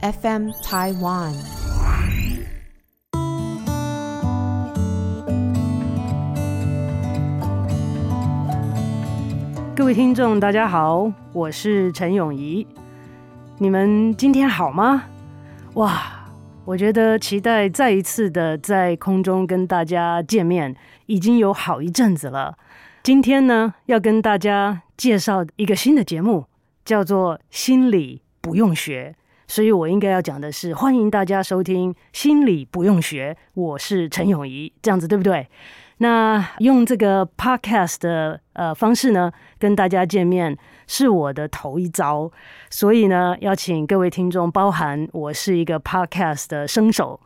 FM Taiwan，各位听众，大家好，我是陈永仪。你们今天好吗？哇，我觉得期待再一次的在空中跟大家见面，已经有好一阵子了。今天呢，要跟大家介绍一个新的节目，叫做《心理不用学》。所以我应该要讲的是，欢迎大家收听《心理不用学》，我是陈永仪，这样子对不对？那用这个 podcast 的呃方式呢，跟大家见面是我的头一遭，所以呢，要请各位听众包含，我是一个 podcast 的生手。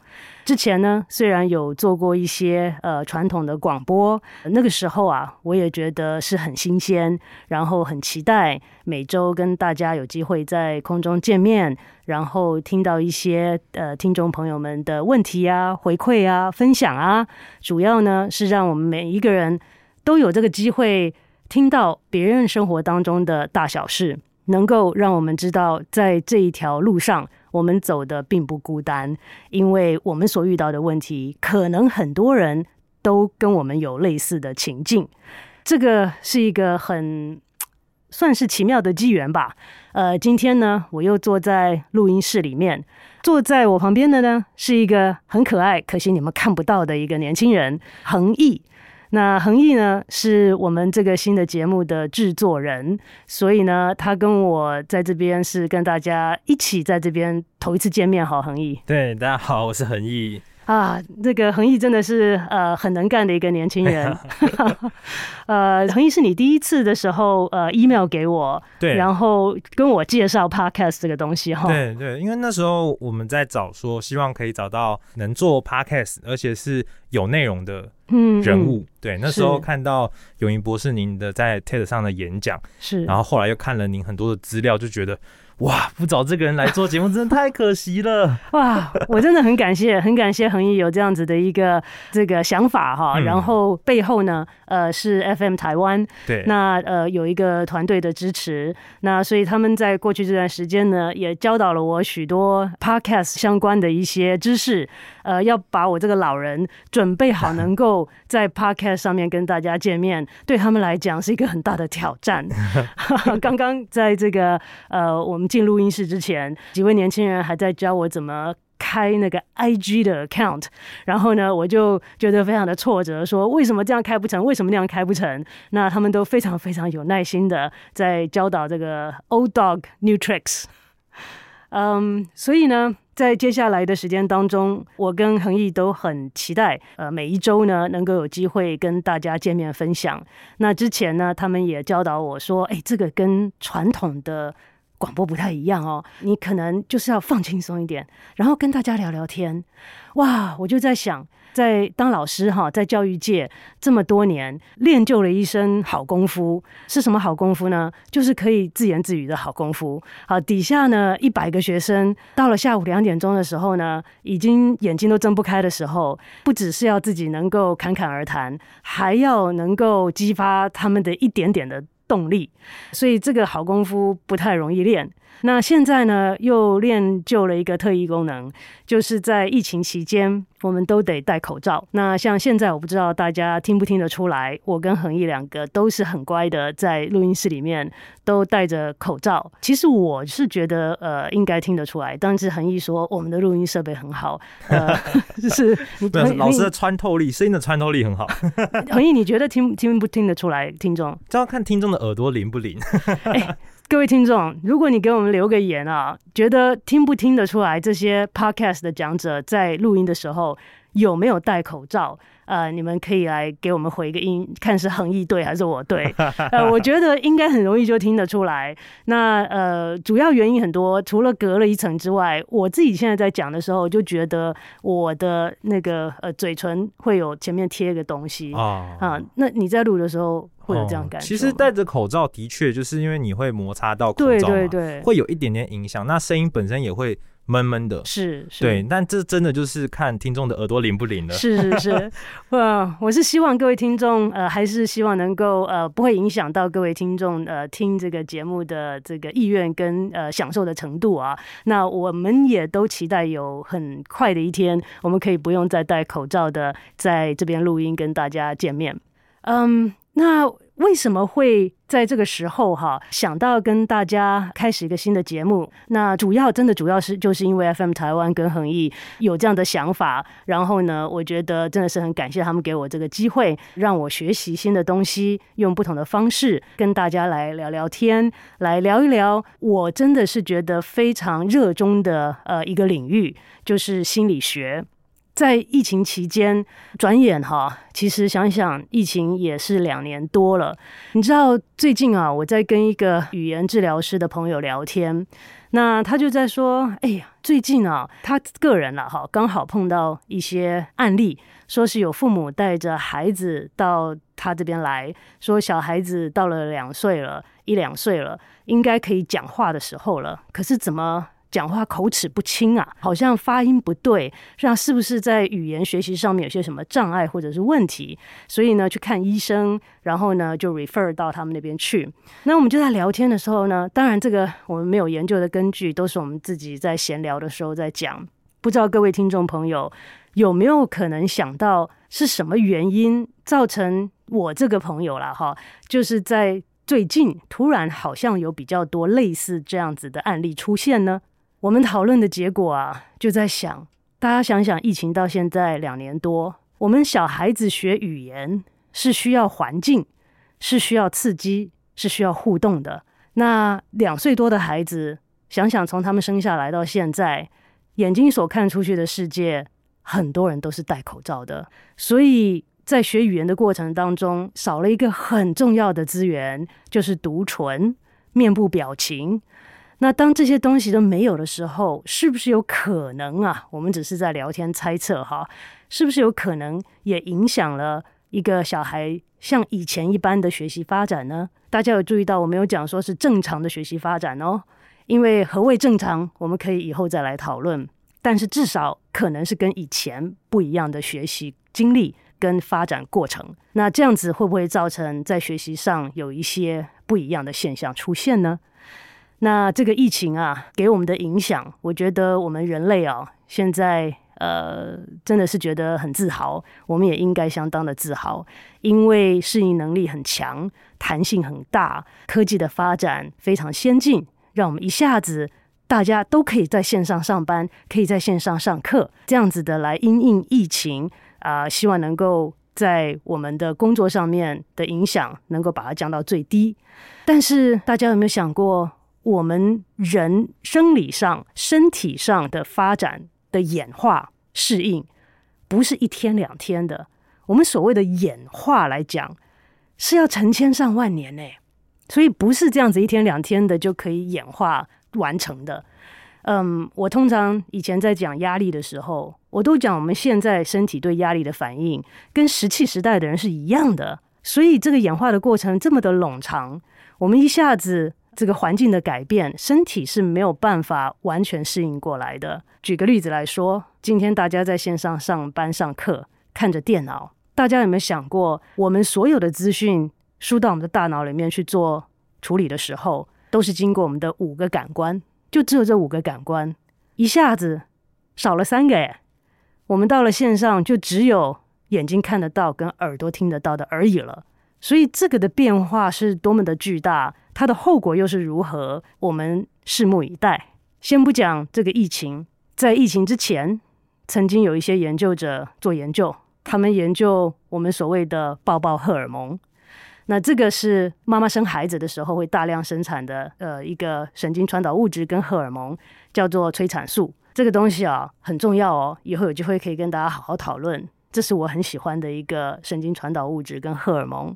之前呢，虽然有做过一些呃传统的广播，那个时候啊，我也觉得是很新鲜，然后很期待每周跟大家有机会在空中见面，然后听到一些呃听众朋友们的问题啊、回馈啊、分享啊，主要呢是让我们每一个人都有这个机会听到别人生活当中的大小事，能够让我们知道在这一条路上。我们走的并不孤单，因为我们所遇到的问题，可能很多人都跟我们有类似的情境。这个是一个很算是奇妙的机缘吧。呃，今天呢，我又坐在录音室里面，坐在我旁边的呢，是一个很可爱，可惜你们看不到的一个年轻人，恒毅。那恒毅呢，是我们这个新的节目的制作人，所以呢，他跟我在这边是跟大家一起在这边头一次见面。好，恒毅。对，大家好，我是恒毅。啊，这个恒毅真的是呃很能干的一个年轻人。呃，恒毅是你第一次的时候呃 email 给我，对，然后跟我介绍 podcast 这个东西哈。对对，因为那时候我们在找说，希望可以找到能做 podcast，而且是有内容的人物。嗯嗯、对，那时候看到永仪博士您的在 TED 上的演讲，是，然后后来又看了您很多的资料，就觉得。哇，不找这个人来做节目，真的太可惜了。哇，我真的很感谢，很感谢恒毅有这样子的一个这个想法哈。嗯、然后背后呢，呃，是 FM 台湾，对，那呃有一个团队的支持，那所以他们在过去这段时间呢，也教导了我许多 Podcast 相关的一些知识。呃，要把我这个老人准备好，能够在 Podcast 上面跟大家见面，对他们来讲是一个很大的挑战。刚刚在这个呃，我们进录音室之前，几位年轻人还在教我怎么开那个 IG 的 account，然后呢，我就觉得非常的挫折，说为什么这样开不成？为什么那样开不成？那他们都非常非常有耐心的在教导这个 Old Dog New Tricks。嗯，所以呢。在接下来的时间当中，我跟恒毅都很期待，呃，每一周呢能够有机会跟大家见面分享。那之前呢，他们也教导我说，哎，这个跟传统的广播不太一样哦，你可能就是要放轻松一点，然后跟大家聊聊天。哇，我就在想。在当老师哈，在教育界这么多年，练就了一身好功夫。是什么好功夫呢？就是可以自言自语的好功夫。好，底下呢一百个学生，到了下午两点钟的时候呢，已经眼睛都睁不开的时候，不只是要自己能够侃侃而谈，还要能够激发他们的一点点的动力。所以这个好功夫不太容易练。那现在呢，又练就了一个特异功能，就是在疫情期间，我们都得戴口罩。那像现在，我不知道大家听不听得出来，我跟恒毅两个都是很乖的，在录音室里面都戴着口罩。其实我是觉得，呃，应该听得出来。但是恒毅说，我们的录音设备很好，呃，就是你老师的穿透力，声音的穿透力很好。恒毅，你觉得听听不听得出来？听众，就要看听众的耳朵灵不灵。欸各位听众，如果你给我们留个言啊，觉得听不听得出来这些 podcast 的讲者在录音的时候有没有戴口罩？呃，你们可以来给我们回个音，看是恒毅对还是我对。呃，我觉得应该很容易就听得出来。那呃，主要原因很多，除了隔了一层之外，我自己现在在讲的时候，就觉得我的那个呃嘴唇会有前面贴一个东西啊啊。那你在录的时候会有这样感觉？其实戴着口罩的确就是因为你会摩擦到口罩，对对对，会有一点点影响。那声音本身也会。闷闷的，是，是，对，但这真的就是看听众的耳朵灵不灵了。是是是，呃，我是希望各位听众，呃，还是希望能够，呃，不会影响到各位听众，呃，听这个节目的这个意愿跟呃享受的程度啊。那我们也都期待有很快的一天，我们可以不用再戴口罩的，在这边录音跟大家见面。嗯，那。为什么会在这个时候哈想到跟大家开始一个新的节目？那主要真的主要是就是因为 FM 台湾跟恒毅有这样的想法，然后呢，我觉得真的是很感谢他们给我这个机会，让我学习新的东西，用不同的方式跟大家来聊聊天，来聊一聊我真的是觉得非常热衷的呃一个领域，就是心理学。在疫情期间，转眼哈，其实想想，疫情也是两年多了。你知道，最近啊，我在跟一个语言治疗师的朋友聊天，那他就在说：“哎呀，最近啊，他个人了哈，刚好碰到一些案例，说是有父母带着孩子到他这边来说，小孩子到了两岁了，一两岁了，应该可以讲话的时候了，可是怎么？”讲话口齿不清啊，好像发音不对，这样是不是在语言学习上面有些什么障碍或者是问题？所以呢，去看医生，然后呢就 refer 到他们那边去。那我们就在聊天的时候呢，当然这个我们没有研究的根据，都是我们自己在闲聊的时候在讲。不知道各位听众朋友有没有可能想到是什么原因造成我这个朋友啦？哈，就是在最近突然好像有比较多类似这样子的案例出现呢？我们讨论的结果啊，就在想，大家想想，疫情到现在两年多，我们小孩子学语言是需要环境，是需要刺激，是需要互动的。那两岁多的孩子，想想从他们生下来到现在，眼睛所看出去的世界，很多人都是戴口罩的，所以在学语言的过程当中，少了一个很重要的资源，就是读唇、面部表情。那当这些东西都没有的时候，是不是有可能啊？我们只是在聊天猜测哈，是不是有可能也影响了一个小孩像以前一般的学习发展呢？大家有注意到我没有讲说是正常的学习发展哦，因为何谓正常，我们可以以后再来讨论。但是至少可能是跟以前不一样的学习经历跟发展过程。那这样子会不会造成在学习上有一些不一样的现象出现呢？那这个疫情啊，给我们的影响，我觉得我们人类啊，现在呃，真的是觉得很自豪。我们也应该相当的自豪，因为适应能力很强，弹性很大，科技的发展非常先进，让我们一下子大家都可以在线上上班，可以在线上上课，这样子的来因应疫情啊，希望能够在我们的工作上面的影响能够把它降到最低。但是大家有没有想过？我们人生理上、身体上的发展的演化适应，不是一天两天的。我们所谓的演化来讲，是要成千上万年呢，所以不是这样子一天两天的就可以演化完成的。嗯，我通常以前在讲压力的时候，我都讲我们现在身体对压力的反应跟石器时代的人是一样的，所以这个演化的过程这么的冗长，我们一下子。这个环境的改变，身体是没有办法完全适应过来的。举个例子来说，今天大家在线上上班上课，看着电脑，大家有没有想过，我们所有的资讯输到我们的大脑里面去做处理的时候，都是经过我们的五个感官，就只有这五个感官，一下子少了三个诶，我们到了线上，就只有眼睛看得到跟耳朵听得到的而已了。所以这个的变化是多么的巨大。它的后果又是如何？我们拭目以待。先不讲这个疫情，在疫情之前，曾经有一些研究者做研究，他们研究我们所谓的抱抱荷尔蒙。那这个是妈妈生孩子的时候会大量生产的，呃，一个神经传导物质跟荷尔蒙，叫做催产素。这个东西啊很重要哦，以后有机会可以跟大家好好讨论。这是我很喜欢的一个神经传导物质跟荷尔蒙，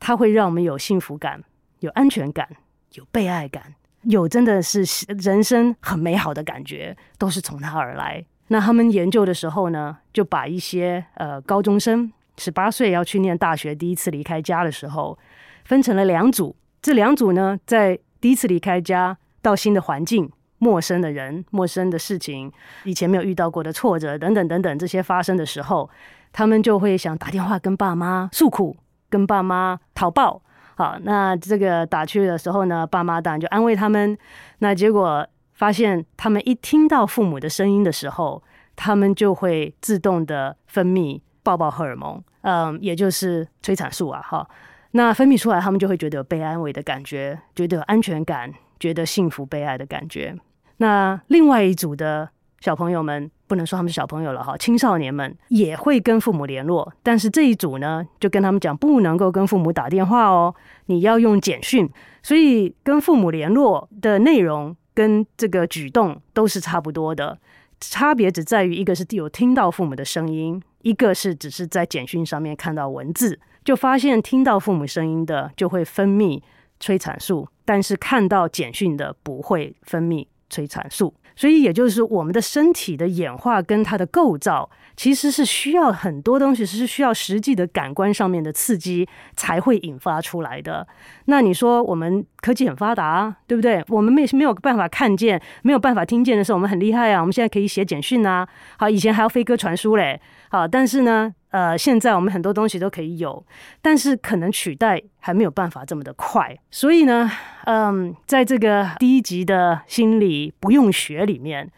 它会让我们有幸福感、有安全感、有被爱感，有真的是人生很美好的感觉，都是从他而来。那他们研究的时候呢，就把一些呃高中生十八岁要去念大学，第一次离开家的时候，分成了两组。这两组呢，在第一次离开家到新的环境、陌生的人、陌生的事情、以前没有遇到过的挫折等等等等这些发生的时候，他们就会想打电话跟爸妈诉苦，跟爸妈讨报。好，那这个打去的时候呢，爸妈当然就安慰他们。那结果。发现他们一听到父母的声音的时候，他们就会自动的分泌抱抱荷尔蒙，嗯，也就是催产素啊，哈。那分泌出来，他们就会觉得有被安慰的感觉，觉得有安全感，觉得幸福被爱的感觉。那另外一组的小朋友们，不能说他们是小朋友了哈，青少年们也会跟父母联络，但是这一组呢，就跟他们讲不能够跟父母打电话哦，你要用简讯。所以跟父母联络的内容。跟这个举动都是差不多的，差别只在于一个是有听到父母的声音，一个是只是在简讯上面看到文字，就发现听到父母声音的就会分泌催产素，但是看到简讯的不会分泌催产素。所以也就是，我们的身体的演化跟它的构造，其实是需要很多东西，是需要实际的感官上面的刺激才会引发出来的。那你说我们科技很发达，对不对？我们没没有办法看见，没有办法听见的时候，我们很厉害啊！我们现在可以写简讯啊，好，以前还要飞鸽传书嘞，好，但是呢。呃，现在我们很多东西都可以有，但是可能取代还没有办法这么的快。所以呢，嗯，在这个低级的心理不用学里面，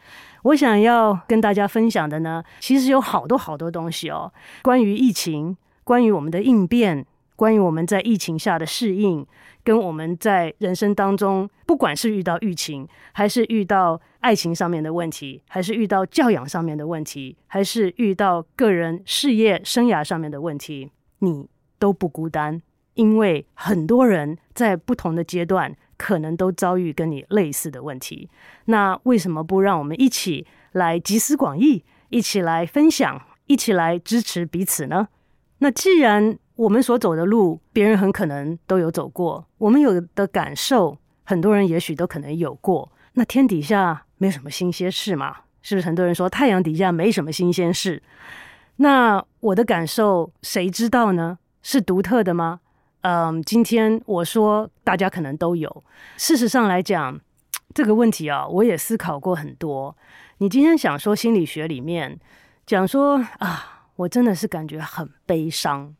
我想要跟大家分享的呢，其实有好多好多东西哦，关于疫情，关于我们的应变，关于我们在疫情下的适应。跟我们在人生当中，不管是遇到疫情，还是遇到爱情上面的问题，还是遇到教养上面的问题，还是遇到个人事业生涯上面的问题，你都不孤单，因为很多人在不同的阶段，可能都遭遇跟你类似的问题。那为什么不让我们一起来集思广益，一起来分享，一起来支持彼此呢？那既然我们所走的路，别人很可能都有走过。我们有的感受，很多人也许都可能有过。那天底下没有什么新鲜事嘛？是不是很多人说太阳底下没什么新鲜事？那我的感受，谁知道呢？是独特的吗？嗯，今天我说大家可能都有。事实上来讲，这个问题啊，我也思考过很多。你今天想说心理学里面讲说啊，我真的是感觉很悲伤。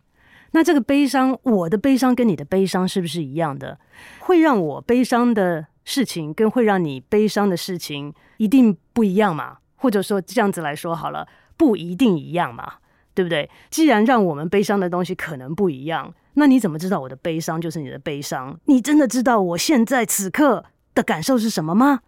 那这个悲伤，我的悲伤跟你的悲伤是不是一样的？会让我悲伤的事情，跟会让你悲伤的事情一定不一样嘛？或者说这样子来说好了，不一定一样嘛？对不对？既然让我们悲伤的东西可能不一样，那你怎么知道我的悲伤就是你的悲伤？你真的知道我现在此刻的感受是什么吗？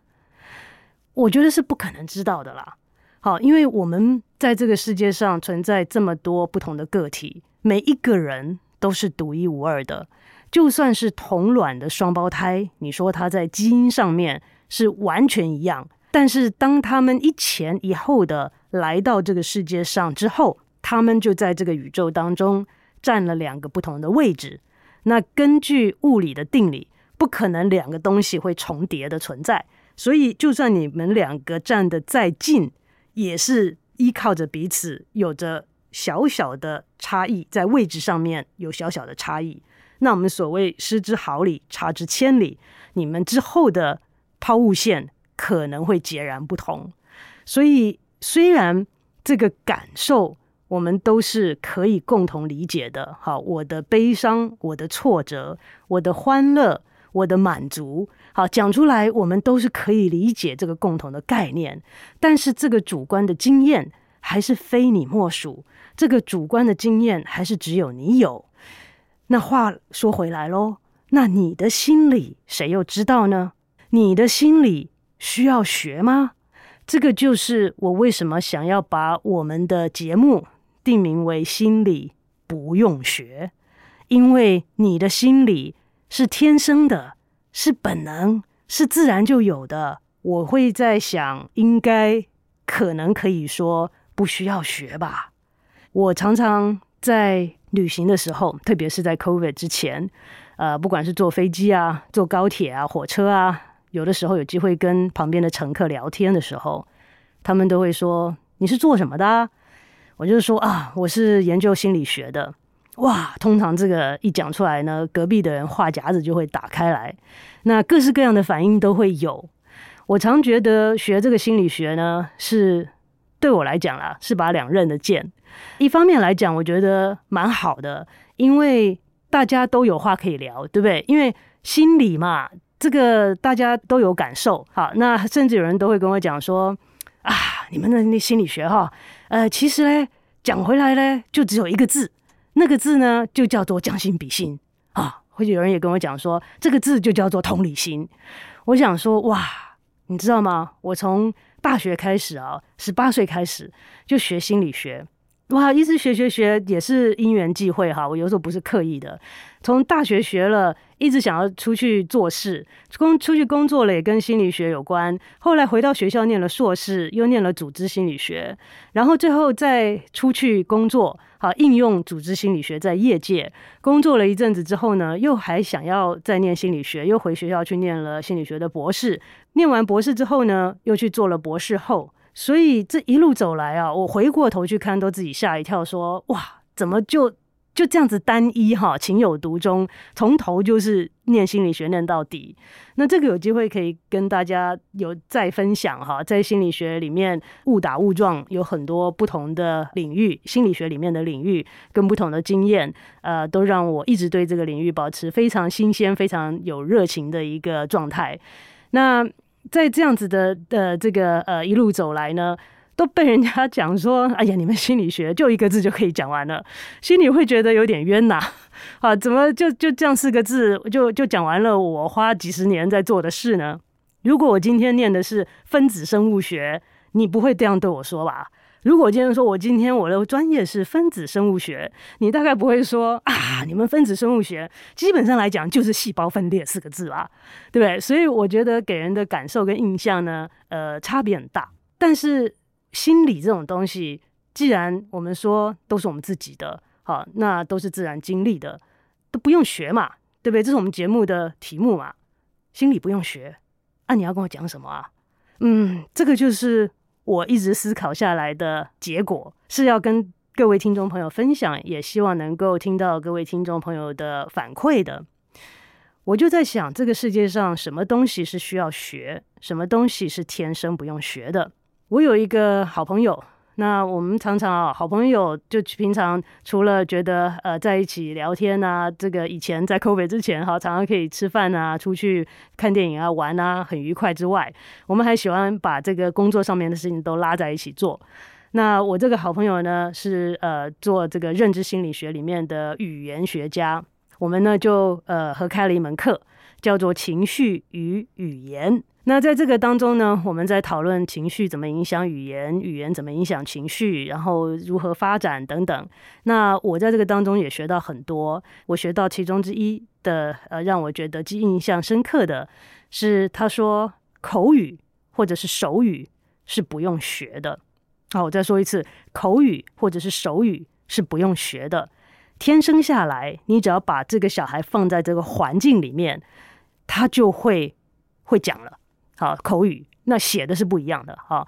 我觉得是不可能知道的啦。好，因为我们在这个世界上存在这么多不同的个体。每一个人都是独一无二的，就算是同卵的双胞胎，你说他在基因上面是完全一样，但是当他们一前一后的来到这个世界上之后，他们就在这个宇宙当中占了两个不同的位置。那根据物理的定理，不可能两个东西会重叠的存在，所以就算你们两个站得再近，也是依靠着彼此，有着。小小的差异，在位置上面有小小的差异。那我们所谓失之毫厘，差之千里，你们之后的抛物线可能会截然不同。所以，虽然这个感受我们都是可以共同理解的，好，我的悲伤，我的挫折，我的欢乐，我的满足，好，讲出来，我们都是可以理解这个共同的概念。但是，这个主观的经验还是非你莫属。这个主观的经验还是只有你有。那话说回来喽，那你的心理谁又知道呢？你的心理需要学吗？这个就是我为什么想要把我们的节目定名为“心理不用学”，因为你的心理是天生的，是本能，是自然就有的。我会在想，应该可能可以说不需要学吧。我常常在旅行的时候，特别是在 COVID 之前，呃，不管是坐飞机啊、坐高铁啊、火车啊，有的时候有机会跟旁边的乘客聊天的时候，他们都会说：“你是做什么的？”啊我就是说啊，我是研究心理学的。哇，通常这个一讲出来呢，隔壁的人话匣子就会打开来，那各式各样的反应都会有。我常觉得学这个心理学呢，是对我来讲啦，是把两刃的剑。一方面来讲，我觉得蛮好的，因为大家都有话可以聊，对不对？因为心理嘛，这个大家都有感受。好，那甚至有人都会跟我讲说啊，你们的那心理学哈，呃，其实呢，讲回来呢，就只有一个字。那个字呢，就叫做将心比心啊。或者有人也跟我讲说，这个字就叫做同理心。我想说，哇，你知道吗？我从大学开始啊，十八岁开始就学心理学。哇，一直学学学也是因缘际会哈，我有时候不是刻意的。从大学学了，一直想要出去做事，工出去工作了也跟心理学有关。后来回到学校念了硕士，又念了组织心理学，然后最后再出去工作，好，应用组织心理学在业界工作了一阵子之后呢，又还想要再念心理学，又回学校去念了心理学的博士。念完博士之后呢，又去做了博士后。所以这一路走来啊，我回过头去看，都自己吓一跳说，哇，怎么就就这样子单一哈，情有独钟，从头就是念心理学念到底。那这个有机会可以跟大家有再分享哈，在心理学里面误打误撞有很多不同的领域，心理学里面的领域跟不同的经验，呃，都让我一直对这个领域保持非常新鲜、非常有热情的一个状态。那。在这样子的的这个呃一路走来呢，都被人家讲说，哎呀，你们心理学就一个字就可以讲完了，心里会觉得有点冤呐，啊，怎么就就这样四个字就就讲完了？我花几十年在做的事呢？如果我今天念的是分子生物学，你不会这样对我说吧？如果今天说我今天我的专业是分子生物学，你大概不会说啊，你们分子生物学基本上来讲就是细胞分裂四个字啦，对不对？所以我觉得给人的感受跟印象呢，呃，差别很大。但是心理这种东西，既然我们说都是我们自己的，好，那都是自然经历的，都不用学嘛，对不对？这是我们节目的题目嘛，心理不用学。啊，你要跟我讲什么啊？嗯，这个就是。我一直思考下来的结果是要跟各位听众朋友分享，也希望能够听到各位听众朋友的反馈的。我就在想，这个世界上什么东西是需要学，什么东西是天生不用学的？我有一个好朋友。那我们常常啊，好朋友就平常除了觉得呃在一起聊天啊，这个以前在 COVID 之前哈，常常可以吃饭啊，出去看电影啊，玩啊，很愉快之外，我们还喜欢把这个工作上面的事情都拉在一起做。那我这个好朋友呢，是呃做这个认知心理学里面的语言学家，我们呢就呃合开了一门课，叫做情绪与语言。那在这个当中呢，我们在讨论情绪怎么影响语言，语言怎么影响情绪，然后如何发展等等。那我在这个当中也学到很多。我学到其中之一的，呃，让我觉得记印象深刻的是，他说口语或者是手语是不用学的。好，我再说一次，口语或者是手语是不用学的。天生下来，你只要把这个小孩放在这个环境里面，他就会会讲了。好，口语那写的是不一样的。好，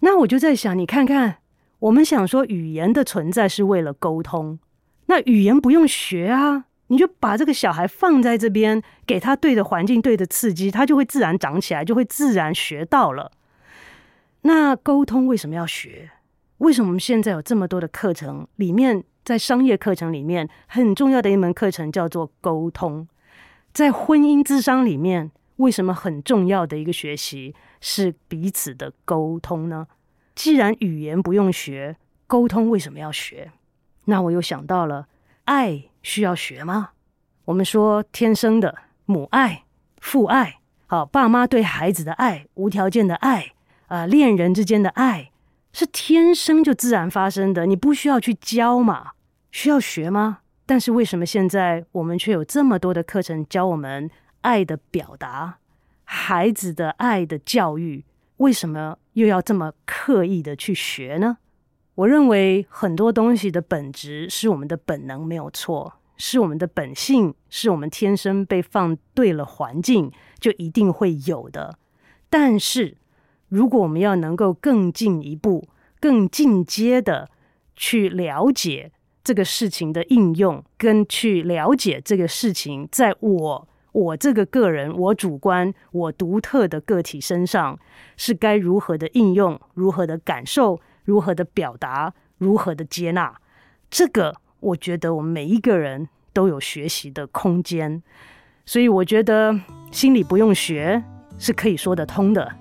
那我就在想，你看看，我们想说语言的存在是为了沟通，那语言不用学啊，你就把这个小孩放在这边，给他对的环境、对的刺激，他就会自然长起来，就会自然学到了。那沟通为什么要学？为什么我们现在有这么多的课程？里面在商业课程里面很重要的一门课程叫做沟通，在婚姻咨商里面。为什么很重要的一个学习是彼此的沟通呢？既然语言不用学，沟通为什么要学？那我又想到了，爱需要学吗？我们说天生的母爱、父爱，好，爸妈对孩子的爱、无条件的爱，啊、呃，恋人之间的爱，是天生就自然发生的，你不需要去教嘛？需要学吗？但是为什么现在我们却有这么多的课程教我们？爱的表达，孩子的爱的教育为什么又要这么刻意的去学呢？我认为很多东西的本质是我们的本能，没有错，是我们的本性，是我们天生被放对了环境就一定会有的。但是，如果我们要能够更进一步、更进阶的去了解这个事情的应用，跟去了解这个事情在我我这个个人、我主观、我独特的个体身上是该如何的应用、如何的感受、如何的表达、如何的接纳，这个我觉得我们每一个人都有学习的空间。所以我觉得心理不用学是可以说得通的。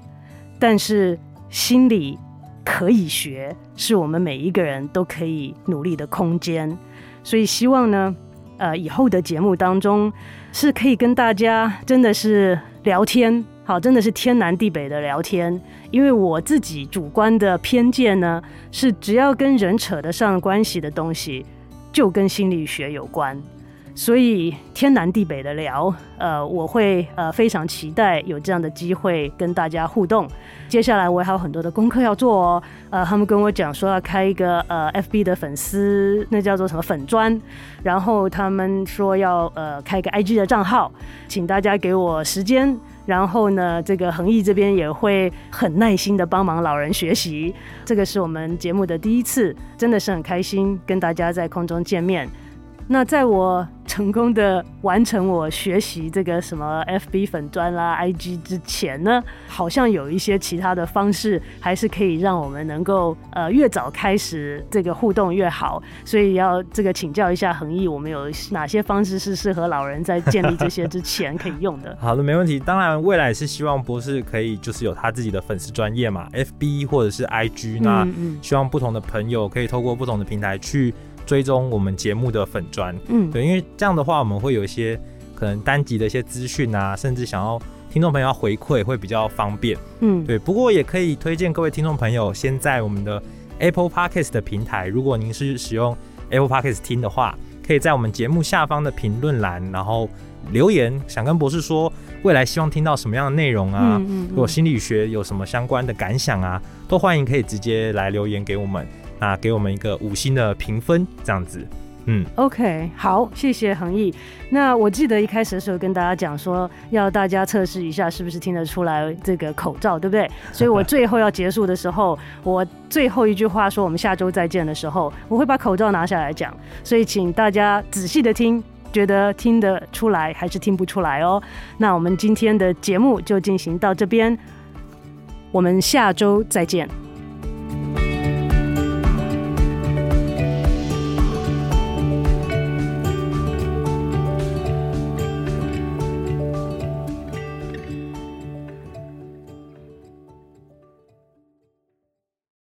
但是心理可以学，是我们每一个人都可以努力的空间。所以希望呢，呃，以后的节目当中是可以跟大家真的是聊天，好，真的是天南地北的聊天。因为我自己主观的偏见呢，是只要跟人扯得上关系的东西，就跟心理学有关。所以天南地北的聊，呃，我会呃非常期待有这样的机会跟大家互动。接下来我还有很多的功课要做哦，呃，他们跟我讲说要开一个呃 FB 的粉丝，那叫做什么粉专，然后他们说要呃开一个 IG 的账号，请大家给我时间，然后呢，这个恒毅这边也会很耐心的帮忙老人学习。这个是我们节目的第一次，真的是很开心跟大家在空中见面。那在我成功的完成我学习这个什么 FB 粉砖啦、IG 之前呢，好像有一些其他的方式，还是可以让我们能够呃越早开始这个互动越好。所以要这个请教一下恒毅，我们有哪些方式是适合老人在建立这些之前可以用的？好的，没问题。当然，未来是希望博士可以就是有他自己的粉丝专业嘛，FB 或者是 IG，那希望不同的朋友可以透过不同的平台去。追踪我们节目的粉砖，嗯，对，因为这样的话，我们会有一些可能单集的一些资讯啊，甚至想要听众朋友要回馈会比较方便，嗯，对。不过也可以推荐各位听众朋友，先在我们的 Apple Podcast 的平台，如果您是使用 Apple Podcast 听的话，可以在我们节目下方的评论栏，然后留言，想跟博士说未来希望听到什么样的内容啊，嗯嗯嗯，如果心理学有什么相关的感想啊，都欢迎可以直接来留言给我们。那给我们一个五星的评分，这样子，嗯，OK，好，谢谢恒毅。那我记得一开始的时候跟大家讲说，要大家测试一下是不是听得出来这个口罩，对不对？所以我最后要结束的时候，我最后一句话说我们下周再见的时候，我会把口罩拿下来讲。所以请大家仔细的听，觉得听得出来还是听不出来哦。那我们今天的节目就进行到这边，我们下周再见。